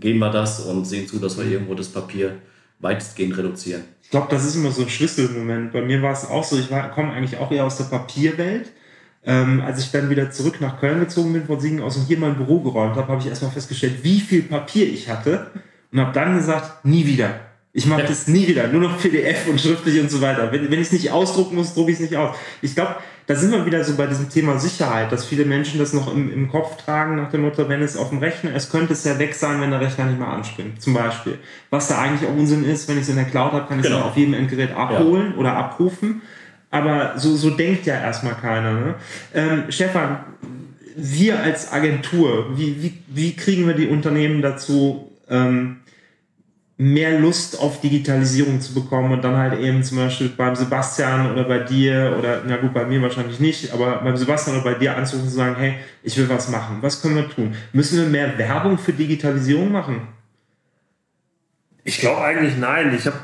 [SPEAKER 7] gehen wir das und sehen zu, dass wir irgendwo das Papier weitestgehend reduzieren.
[SPEAKER 5] Ich glaube, das ist immer so ein Schlüsselmoment. Bei mir war es auch so, ich komme eigentlich auch eher aus der Papierwelt. Ähm, als ich dann wieder zurück nach Köln gezogen bin von Siegen aus und hier mein Büro geräumt habe, habe ich erstmal festgestellt, wie viel Papier ich hatte und habe dann gesagt, nie wieder. Ich mache ja. das nie wieder, nur noch PDF und schriftlich und so weiter. Wenn, wenn ich es nicht ausdrucken muss, drucke ich es nicht aus. Ich glaube, da sind wir wieder so bei diesem Thema Sicherheit, dass viele Menschen das noch im, im Kopf tragen, nach dem Motto, wenn es auf dem Rechner ist, könnte es ja weg sein, wenn der Rechner nicht mehr anspringt, zum Beispiel. Was da eigentlich auch Unsinn ist, wenn ich es in der Cloud habe, kann ich es genau. auf jedem Endgerät abholen ja. oder abrufen. Aber so, so denkt ja erstmal keiner. Ne? Ähm, Stefan, wir als Agentur, wie, wie, wie kriegen wir die Unternehmen dazu, ähm, mehr Lust auf Digitalisierung zu bekommen und dann halt eben zum Beispiel beim Sebastian oder bei dir oder na gut, bei mir wahrscheinlich nicht, aber beim Sebastian oder bei dir anzurufen und zu sagen, hey, ich will was machen. Was können wir tun? Müssen wir mehr Werbung für Digitalisierung machen?
[SPEAKER 6] Ich glaube eigentlich nein. Ich habe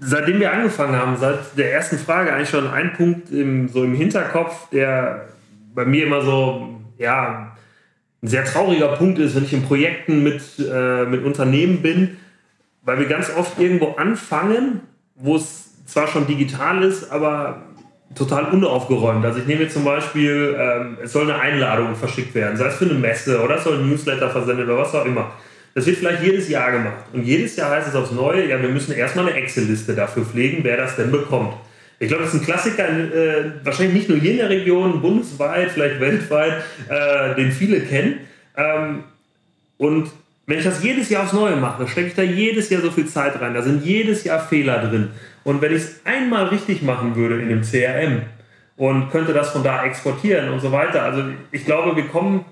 [SPEAKER 6] seitdem wir angefangen haben, seit der ersten Frage eigentlich schon einen Punkt im, so im Hinterkopf, der bei mir immer so, ja, ein sehr trauriger Punkt ist, wenn ich in Projekten mit, äh, mit Unternehmen bin, weil wir ganz oft irgendwo anfangen, wo es zwar schon digital ist, aber total unaufgeräumt. Also ich nehme jetzt zum Beispiel, ähm, es soll eine Einladung verschickt werden, sei es für eine Messe oder es soll ein Newsletter versendet oder was auch immer. Das wird vielleicht jedes Jahr gemacht. Und jedes Jahr heißt es aufs Neue, ja, wir müssen erstmal eine Excel-Liste dafür pflegen, wer das denn bekommt. Ich glaube, das ist ein Klassiker, äh, wahrscheinlich nicht nur hier in der Region, bundesweit, vielleicht weltweit, äh, den viele kennen. Ähm, und wenn ich das jedes Jahr aufs Neue mache, stecke ich da jedes Jahr so viel Zeit rein. Da sind jedes Jahr Fehler drin. Und wenn ich es einmal richtig machen würde in dem CRM und könnte das von da exportieren und so weiter. Also ich glaube, wir kommen,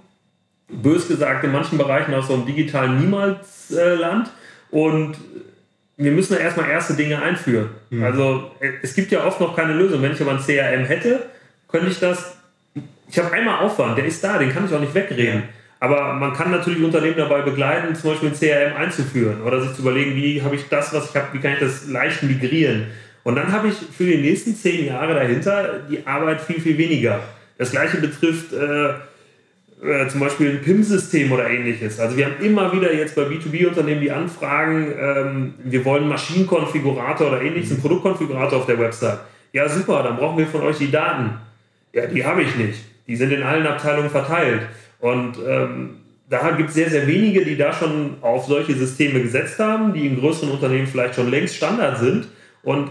[SPEAKER 6] bös gesagt, in manchen Bereichen aus so einem digitalen Niemalsland und wir müssen da erstmal erste Dinge einführen. Mhm. Also es gibt ja oft noch keine Lösung. Wenn ich aber ein CRM hätte, könnte ich das. Ich habe einmal Aufwand, der ist da, den kann ich auch nicht wegreden. Ja. Aber man kann natürlich Unternehmen dabei begleiten, zum Beispiel ein CRM einzuführen oder sich zu überlegen, wie habe ich das, was ich habe, wie kann ich das leicht migrieren. Und dann habe ich für die nächsten zehn Jahre dahinter die Arbeit viel, viel weniger. Das gleiche betrifft äh, äh, zum Beispiel ein PIM-System oder ähnliches. Also wir haben immer wieder jetzt bei B2B-Unternehmen die Anfragen, ähm, wir wollen Maschinenkonfigurator oder ähnliches, einen Produktkonfigurator auf der Website. Ja, super, dann brauchen wir von euch die Daten. Ja, die habe ich nicht. Die sind in allen Abteilungen verteilt. Und ähm, da gibt es sehr, sehr wenige, die da schon auf solche Systeme gesetzt haben, die in größeren Unternehmen vielleicht schon längst Standard sind. Und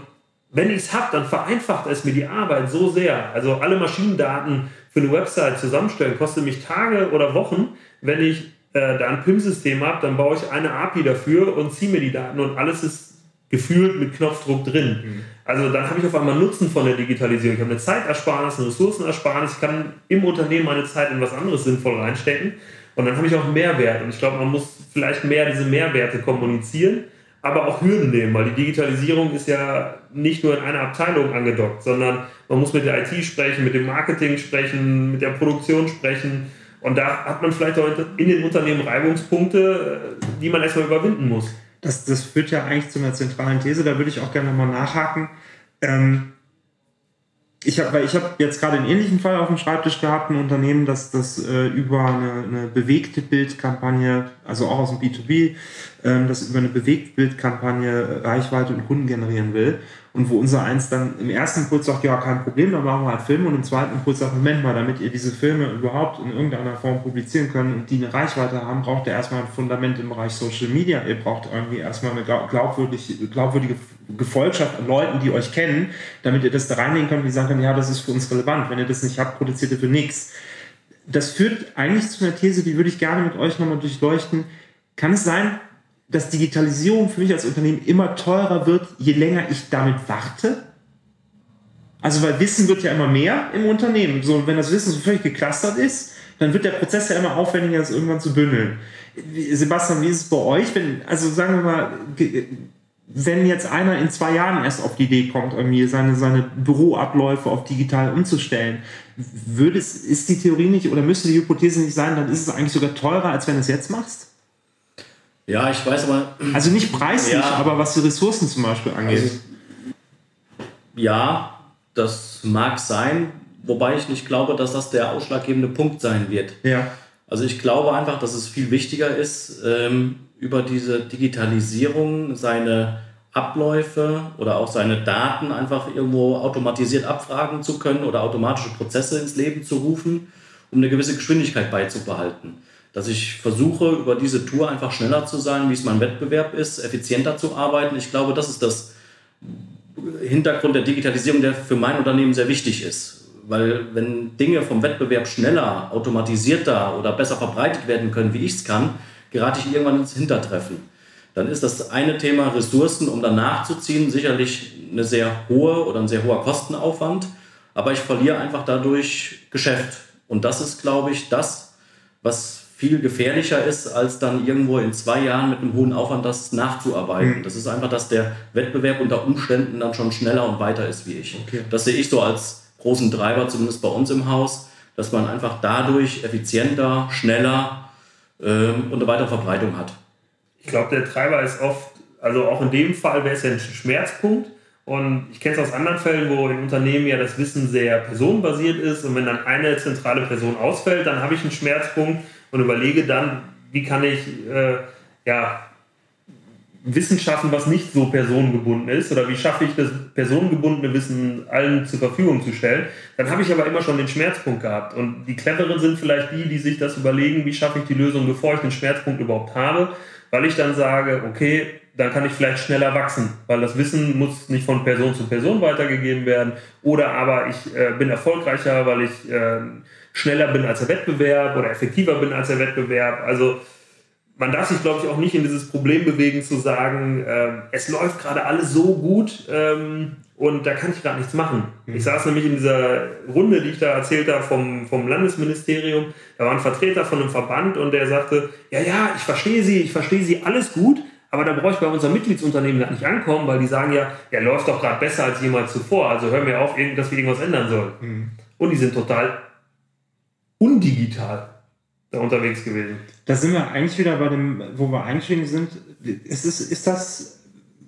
[SPEAKER 6] wenn ich es habe, dann vereinfacht es mir die Arbeit so sehr. Also alle Maschinendaten für eine Website zusammenstellen kostet mich Tage oder Wochen. Wenn ich äh, da ein PIM-System habe, dann baue ich eine API dafür und ziehe mir die Daten und alles ist gefühlt mit Knopfdruck drin. Mhm. Also dann habe ich auf einmal Nutzen von der Digitalisierung. Ich habe eine Zeitersparnis, eine Ressourcenersparnis. Ich kann im Unternehmen meine Zeit in was anderes sinnvoll reinstecken. Und dann habe ich auch einen Mehrwert. Und ich glaube, man muss vielleicht mehr diese Mehrwerte kommunizieren, aber auch Hürden nehmen, weil die Digitalisierung ist ja nicht nur in einer Abteilung angedockt, sondern man muss mit der IT sprechen, mit dem Marketing sprechen, mit der Produktion sprechen. Und da hat man vielleicht auch in den Unternehmen Reibungspunkte, die man erstmal überwinden muss.
[SPEAKER 5] Das, das führt ja eigentlich zu einer zentralen These, da würde ich auch gerne mal nachhaken. Ähm, ich habe ich hab jetzt gerade einen ähnlichen Fall auf dem Schreibtisch gehabt, ein Unternehmen, das, das äh, über eine, eine bewegte Bildkampagne, also auch aus dem B2B, ähm, das über eine bewegte Bildkampagne Reichweite und Kunden generieren will und wo unser eins dann im ersten Impuls sagt, ja, kein Problem, dann machen wir halt Filme und im zweiten Impuls sagt, Moment mal, damit ihr diese Filme überhaupt in irgendeiner Form publizieren könnt und die eine Reichweite haben, braucht ihr erstmal ein Fundament im Bereich Social Media. Ihr braucht irgendwie erstmal eine glaubwürdige, glaubwürdige Gefolgschaft an Leuten, die euch kennen, damit ihr das da reinlegen könnt, die sagen können, ja, das ist für uns relevant. Wenn ihr das nicht habt, produziert ihr für nichts. Das führt eigentlich zu einer These, die würde ich gerne mit euch nochmal durchleuchten. Kann es sein, dass Digitalisierung für mich als Unternehmen immer teurer wird, je länger ich damit warte. Also weil Wissen wird ja immer mehr im Unternehmen. So, wenn das Wissen so völlig geclustert ist, dann wird der Prozess ja immer aufwendiger, das irgendwann zu bündeln. Sebastian, wie ist es bei euch? Wenn, also sagen wir mal, wenn jetzt einer in zwei Jahren erst auf die Idee kommt, irgendwie seine, seine Büroabläufe auf digital umzustellen, würde es, ist die Theorie nicht oder müsste die Hypothese nicht sein, dann ist es eigentlich sogar teurer, als wenn du es jetzt machst?
[SPEAKER 7] Ja, ich weiß aber.
[SPEAKER 5] Also nicht preislich, ja, aber was die Ressourcen zum Beispiel angeht. Also,
[SPEAKER 7] ja, das mag sein, wobei ich nicht glaube, dass das der ausschlaggebende Punkt sein wird.
[SPEAKER 5] Ja.
[SPEAKER 7] Also ich glaube einfach, dass es viel wichtiger ist, ähm, über diese Digitalisierung seine Abläufe oder auch seine Daten einfach irgendwo automatisiert abfragen zu können oder automatische Prozesse ins Leben zu rufen, um eine gewisse Geschwindigkeit beizubehalten dass ich versuche, über diese Tour einfach schneller zu sein, wie es mein Wettbewerb ist, effizienter zu arbeiten. Ich glaube, das ist das Hintergrund der Digitalisierung, der für mein Unternehmen sehr wichtig ist. Weil wenn Dinge vom Wettbewerb schneller, automatisierter oder besser verbreitet werden können, wie ich es kann, gerate ich irgendwann ins Hintertreffen. Dann ist das eine Thema Ressourcen, um dann nachzuziehen, sicherlich eine sehr hohe oder ein sehr hoher Kostenaufwand. Aber ich verliere einfach dadurch Geschäft. Und das ist, glaube ich, das, was viel gefährlicher ist, als dann irgendwo in zwei Jahren mit einem hohen Aufwand das nachzuarbeiten. Mhm. Das ist einfach, dass der Wettbewerb unter Umständen dann schon schneller und weiter ist wie ich. Okay. Das sehe ich so als großen Treiber, zumindest bei uns im Haus, dass man einfach dadurch effizienter, schneller ähm, und eine weitere Verbreitung hat.
[SPEAKER 6] Ich glaube, der Treiber ist oft, also auch in dem Fall wäre es ja ein Schmerzpunkt. Und ich kenne es aus anderen Fällen, wo in Unternehmen ja das Wissen sehr personenbasiert ist. Und wenn dann eine zentrale Person ausfällt, dann habe ich einen Schmerzpunkt und überlege dann, wie kann ich äh, ja, Wissen schaffen, was nicht so personengebunden ist oder wie schaffe ich das personengebundene Wissen allen zur Verfügung zu stellen, dann habe ich aber immer schon den Schmerzpunkt gehabt. Und die cleveren sind vielleicht die, die sich das überlegen, wie schaffe ich die Lösung, bevor ich den Schmerzpunkt überhaupt habe, weil ich dann sage, okay, dann kann ich vielleicht schneller wachsen, weil das Wissen muss nicht von Person zu Person weitergegeben werden. Oder aber ich äh, bin erfolgreicher, weil ich äh, schneller bin als der Wettbewerb oder effektiver bin als der Wettbewerb. Also man darf sich, glaube ich, auch nicht in dieses Problem bewegen zu sagen, äh, es läuft gerade alles so gut ähm, und da kann ich gerade nichts machen. Mhm. Ich saß nämlich in dieser Runde, die ich da erzählt habe vom, vom Landesministerium, da war ein Vertreter von einem Verband und der sagte, ja, ja, ich verstehe Sie, ich verstehe Sie, alles gut, aber da brauche ich bei unserem Mitgliedsunternehmen gar nicht ankommen, weil die sagen ja, ja, läuft doch gerade besser als jemals zuvor, also hören wir auf, dass wir irgendwas ändern sollen. Mhm. Und die sind total undigital da unterwegs gewesen.
[SPEAKER 5] Da sind wir eigentlich wieder bei dem, wo wir eingestiegen sind. Ist, ist, ist das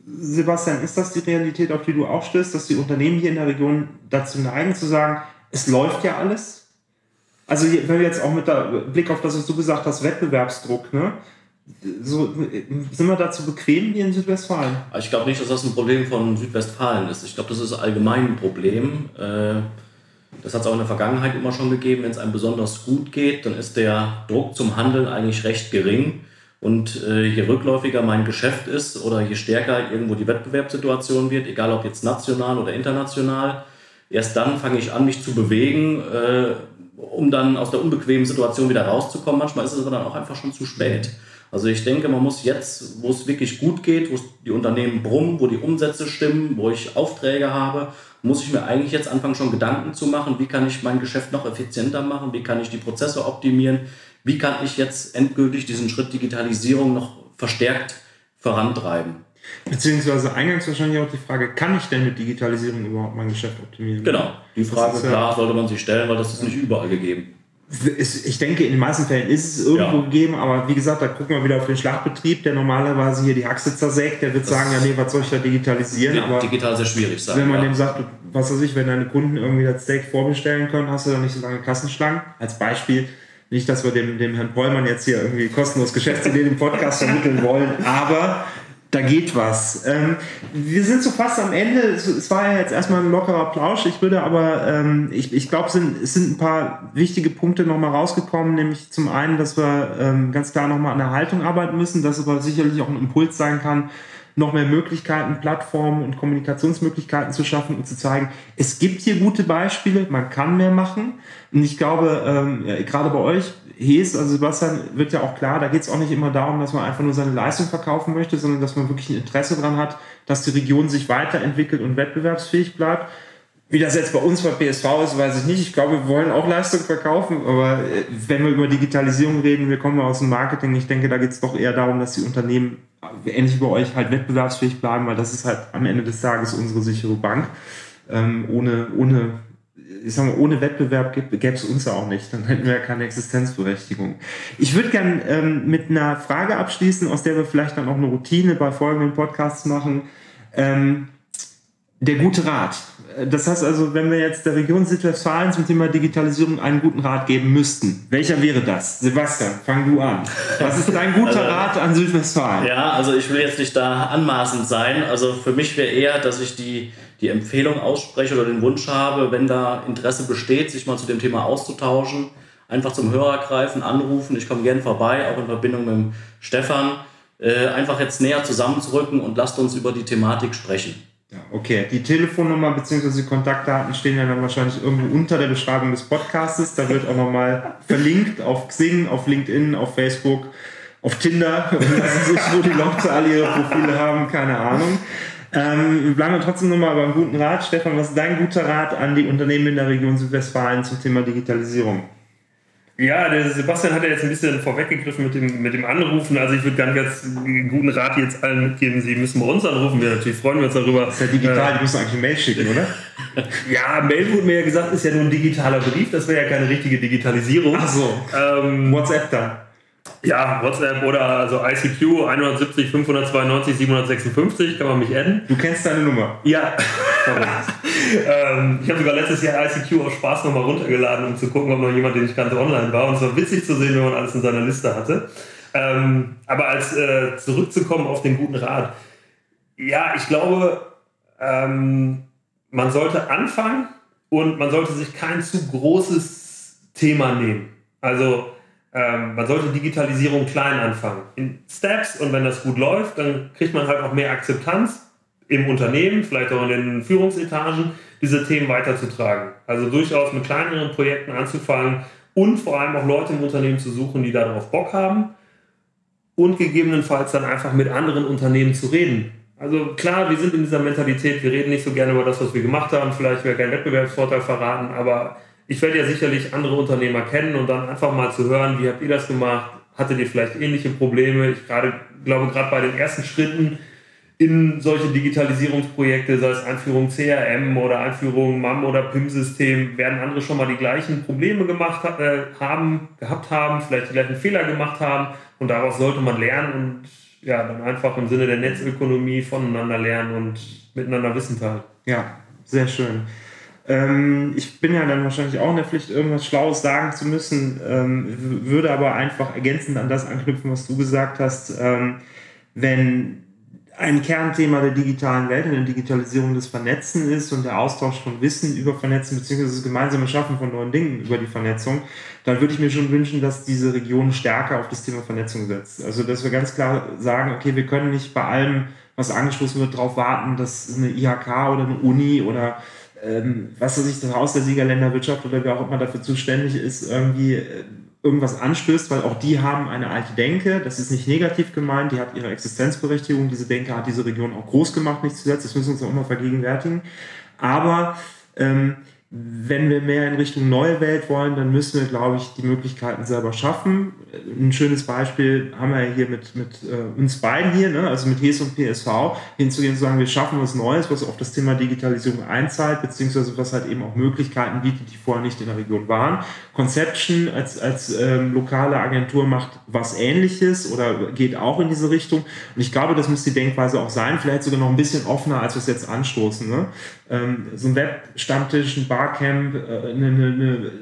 [SPEAKER 5] Sebastian, ist das die Realität, auf die du auch stößt, dass die Unternehmen hier in der Region dazu neigen zu sagen, es läuft ja alles? Also wenn wir jetzt auch mit der Blick auf das, was du gesagt hast, Wettbewerbsdruck, ne? So, sind wir dazu bequem hier in Südwestfalen?
[SPEAKER 7] Ich glaube nicht, dass das ein Problem von Südwestfalen ist. Ich glaube, das ist allgemein ein Problem. Äh, das hat es auch in der Vergangenheit immer schon gegeben. Wenn es einem besonders gut geht, dann ist der Druck zum Handeln eigentlich recht gering. Und äh, je rückläufiger mein Geschäft ist oder je stärker irgendwo die Wettbewerbssituation wird, egal ob jetzt national oder international, erst dann fange ich an, mich zu bewegen, äh, um dann aus der unbequemen Situation wieder rauszukommen. Manchmal ist es aber dann auch einfach schon zu spät. Also ich denke, man muss jetzt, wo es wirklich gut geht, wo die Unternehmen brummen, wo die Umsätze stimmen, wo ich Aufträge habe, muss ich mir eigentlich jetzt anfangen, schon Gedanken zu machen, wie kann ich mein Geschäft noch effizienter machen, wie kann ich die Prozesse optimieren, wie kann ich jetzt endgültig diesen Schritt Digitalisierung noch verstärkt vorantreiben.
[SPEAKER 5] Beziehungsweise eingangs wahrscheinlich auch die Frage, kann ich denn mit Digitalisierung überhaupt mein Geschäft optimieren?
[SPEAKER 7] Genau, die Frage, klar, sollte man sich stellen, weil das ist nicht überall gegeben.
[SPEAKER 5] Ich denke, in den meisten Fällen ist es irgendwo ja. gegeben, aber wie gesagt, da gucken wir wieder auf den Schlachtbetrieb, der normalerweise hier die Achse zersägt, der wird das sagen, ja nee, was soll ich da digitalisieren?
[SPEAKER 7] aber digital sehr schwierig sein.
[SPEAKER 5] Wenn man ja. dem sagt, was weiß ich, wenn deine Kunden irgendwie das Steak vorbestellen können, hast du da nicht so lange Kassenschlangen. Als Beispiel, nicht, dass wir dem, dem Herrn Pollmann jetzt hier irgendwie kostenlos Geschäftsideen im Podcast vermitteln wollen, aber da geht was. Ähm, wir sind so fast am Ende. Es, war ja jetzt erstmal ein lockerer Plausch. Ich würde aber, ähm, ich, ich glaube, es sind, es sind ein paar wichtige Punkte nochmal rausgekommen. Nämlich zum einen, dass wir ähm, ganz klar nochmal an der Haltung arbeiten müssen, dass aber sicherlich auch ein Impuls sein kann, noch mehr Möglichkeiten, Plattformen und Kommunikationsmöglichkeiten zu schaffen und zu zeigen, es gibt hier gute Beispiele, man kann mehr machen. Und ich glaube, ähm, gerade bei euch, Hes, also Sebastian, wird ja auch klar, da geht es auch nicht immer darum, dass man einfach nur seine Leistung verkaufen möchte, sondern dass man wirklich ein Interesse daran hat, dass die Region sich weiterentwickelt und wettbewerbsfähig bleibt. Wie das jetzt bei uns bei PSV ist, weiß ich nicht. Ich glaube, wir wollen auch Leistung verkaufen, aber äh, wenn wir über Digitalisierung reden, wir kommen aus dem Marketing, ich denke, da geht es doch eher darum, dass die Unternehmen ähnlich wie bei euch halt wettbewerbsfähig bleiben, weil das ist halt am Ende des Tages unsere sichere Bank. Ähm, ohne, ohne, ich sag mal, ohne Wettbewerb gäbe es uns ja auch nicht. Dann hätten wir ja keine Existenzberechtigung. Ich würde gerne ähm, mit einer Frage abschließen, aus der wir vielleicht dann auch eine Routine bei folgenden Podcasts machen. Ähm, der gute Rat. Das heißt also, wenn wir jetzt der Region Südwestfalen zum Thema Digitalisierung einen guten Rat geben müssten, welcher wäre das? Sebastian, fang du an. Was ist dein guter also, Rat an Südwestfalen?
[SPEAKER 7] Ja, also ich will jetzt nicht da anmaßend sein. Also für mich wäre eher, dass ich die, die Empfehlung ausspreche oder den Wunsch habe, wenn da Interesse besteht, sich mal zu dem Thema auszutauschen, einfach zum Hörer greifen, anrufen. Ich komme gerne vorbei, auch in Verbindung mit dem Stefan. Äh, einfach jetzt näher zusammenzurücken und lasst uns über die Thematik sprechen.
[SPEAKER 5] Ja, okay. Die Telefonnummer bzw. die Kontaktdaten stehen ja dann wahrscheinlich irgendwo unter der Beschreibung des Podcastes. Da wird auch nochmal verlinkt auf Xing, auf LinkedIn, auf Facebook, auf Tinder, wo die Leute alle ihre Profile haben, keine Ahnung. Ähm, wir bleiben trotzdem nochmal beim guten Rat. Stefan, was ist dein guter Rat an die Unternehmen in der Region Südwestfalen zum Thema Digitalisierung?
[SPEAKER 6] Ja, der Sebastian hat ja jetzt ein bisschen vorweggegriffen mit dem, mit dem Anrufen. Also ich würde ganz, ganz einen guten Rat jetzt allen mitgeben, Sie müssen bei uns anrufen. Wir natürlich freuen wir uns darüber.
[SPEAKER 5] Das ist ja digital, äh, die müssen eigentlich eine Mail schicken, oder?
[SPEAKER 6] ja, Mail wurde mir ja gesagt, ist ja nur ein digitaler Brief. Das wäre ja keine richtige Digitalisierung.
[SPEAKER 5] Ach so. Ähm, WhatsApp dann.
[SPEAKER 6] Ja, WhatsApp oder also ICQ 170 592 756 kann man mich adden.
[SPEAKER 5] Du kennst deine Nummer.
[SPEAKER 6] Ja. Ähm, ich habe sogar letztes Jahr ICQ aus Spaß nochmal runtergeladen, um zu gucken, ob noch jemand, den ich kannte, online war. Und es war witzig zu sehen, wenn man alles in seiner Liste hatte. Ähm, aber als äh, zurückzukommen auf den guten Rat. Ja, ich glaube, ähm, man sollte anfangen und man sollte sich kein zu großes Thema nehmen. Also ähm, man sollte Digitalisierung klein anfangen. In Steps und wenn das gut läuft, dann kriegt man halt auch mehr Akzeptanz im Unternehmen, vielleicht auch in den Führungsetagen, diese Themen weiterzutragen. Also durchaus mit kleineren Projekten anzufangen und vor allem auch Leute im Unternehmen zu suchen, die darauf Bock haben und gegebenenfalls dann einfach mit anderen Unternehmen zu reden. Also klar, wir sind in dieser Mentalität, wir reden nicht so gerne über das, was wir gemacht haben, vielleicht wäre kein Wettbewerbsvorteil verraten, aber ich werde ja sicherlich andere Unternehmer kennen und dann einfach mal zu hören, wie habt ihr das gemacht? Hattet ihr vielleicht ähnliche Probleme? Ich gerade, glaube, gerade bei den ersten Schritten in solche Digitalisierungsprojekte, sei es Einführung CRM oder Einführung MAM oder PIM-System, werden andere schon mal die gleichen Probleme gemacht äh, haben, gehabt haben, vielleicht die gleichen Fehler gemacht haben und daraus sollte man lernen und ja, dann einfach im Sinne der Netzökonomie voneinander lernen und miteinander Wissen teilen.
[SPEAKER 5] Ja, sehr schön. Ähm, ich bin ja dann wahrscheinlich auch in der Pflicht, irgendwas Schlaues sagen zu müssen, ähm, würde aber einfach ergänzend an das anknüpfen, was du gesagt hast. Ähm, wenn ein Kernthema der digitalen Welt und der Digitalisierung des Vernetzen ist und der Austausch von Wissen über Vernetzen beziehungsweise das gemeinsame Schaffen von neuen Dingen über die Vernetzung, dann würde ich mir schon wünschen, dass diese Region stärker auf das Thema Vernetzung setzt. Also dass wir ganz klar sagen, okay, wir können nicht bei allem, was angestoßen wird, darauf warten, dass eine IHK oder eine Uni oder ähm, was weiß ich, das Haus der Siegerländerwirtschaft oder wer auch immer dafür zuständig ist, irgendwie äh, irgendwas anstößt, weil auch die haben eine alte Denke. Das ist nicht negativ gemeint, die hat ihre Existenzberechtigung. Diese Denke hat diese Region auch groß gemacht, nicht zuletzt. Das müssen wir uns auch immer vergegenwärtigen. Aber ähm, wenn wir mehr in Richtung neue Welt wollen, dann müssen wir, glaube ich, die Möglichkeiten selber schaffen. Ein schönes Beispiel haben wir hier mit, mit äh, uns beiden hier, ne? also mit HES und PSV, hinzugehen und zu sagen, wir schaffen was Neues, was auf das Thema Digitalisierung einzahlt, beziehungsweise was halt eben auch Möglichkeiten bietet, die vorher nicht in der Region waren. Conception als, als ähm, lokale Agentur macht was Ähnliches oder geht auch in diese Richtung. Und ich glaube, das muss die Denkweise auch sein, vielleicht sogar noch ein bisschen offener, als wir es jetzt anstoßen. Ne? Ähm, so ein Web-Stammtisch, ein Barcamp, äh, eine, eine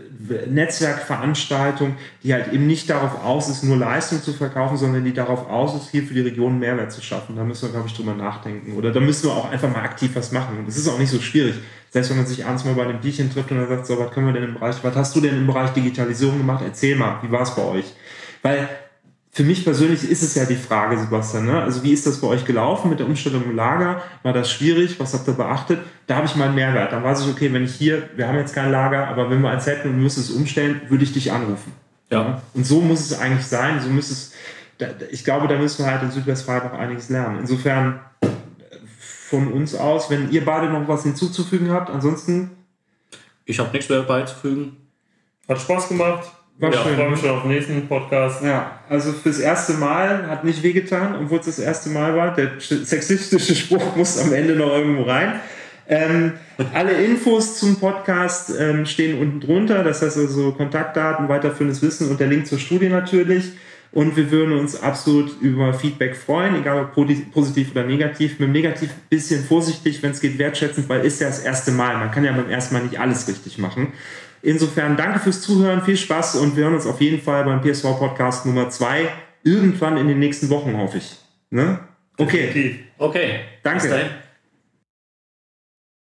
[SPEAKER 5] Netzwerkveranstaltung, die halt eben nicht darauf aus ist, nur Leistung zu verkaufen, sondern die darauf aus ist, hier für die Region Mehrwert zu schaffen. Da müssen wir, glaube ich, drüber nachdenken. Oder da müssen wir auch einfach mal aktiv was machen. Und das ist auch nicht so schwierig. Selbst wenn man sich abends mal bei einem Bierchen trifft und dann sagt, so, was können wir denn im Bereich, was hast du denn im Bereich Digitalisierung gemacht? Erzähl mal, wie war es bei euch? Weil für mich persönlich ist es ja die Frage, Sebastian, ne? also wie ist das bei euch gelaufen mit der Umstellung im Lager? War das schwierig? Was habt ihr beachtet? Da habe ich mal einen Mehrwert. Dann weiß ich, okay, wenn ich hier, wir haben jetzt kein Lager, aber wenn wir eins hätten und müssen es umstellen, würde ich dich anrufen. Ja. Und so muss es eigentlich sein. So muss es, ich glaube, da müssen wir halt in Südwestfalen noch einiges lernen. Insofern von uns aus, wenn ihr beide noch was hinzuzufügen habt, ansonsten.
[SPEAKER 7] Ich habe nichts mehr beizufügen.
[SPEAKER 6] Hat Spaß gemacht. War ja, schön. Ich freue mich schon auf den nächsten Podcast.
[SPEAKER 5] Ja, also fürs erste Mal hat nicht wehgetan, obwohl es das erste Mal war. Der sexistische Spruch muss am Ende noch irgendwo rein. Ähm, alle Infos zum Podcast ähm, stehen unten drunter. Das heißt also Kontaktdaten, weiterführendes Wissen und der Link zur Studie natürlich. Und wir würden uns absolut über Feedback freuen, egal ob positiv oder negativ. Mit dem Negativ ein bisschen vorsichtig, wenn es geht, wertschätzend, weil ist ja das erste Mal. Man kann ja beim ersten Mal nicht alles richtig machen. Insofern danke fürs Zuhören, viel Spaß und wir hören uns auf jeden Fall beim PSV Podcast Nummer 2 irgendwann in den nächsten Wochen, hoffe ich. Ne? Okay.
[SPEAKER 7] Okay.
[SPEAKER 5] Danke.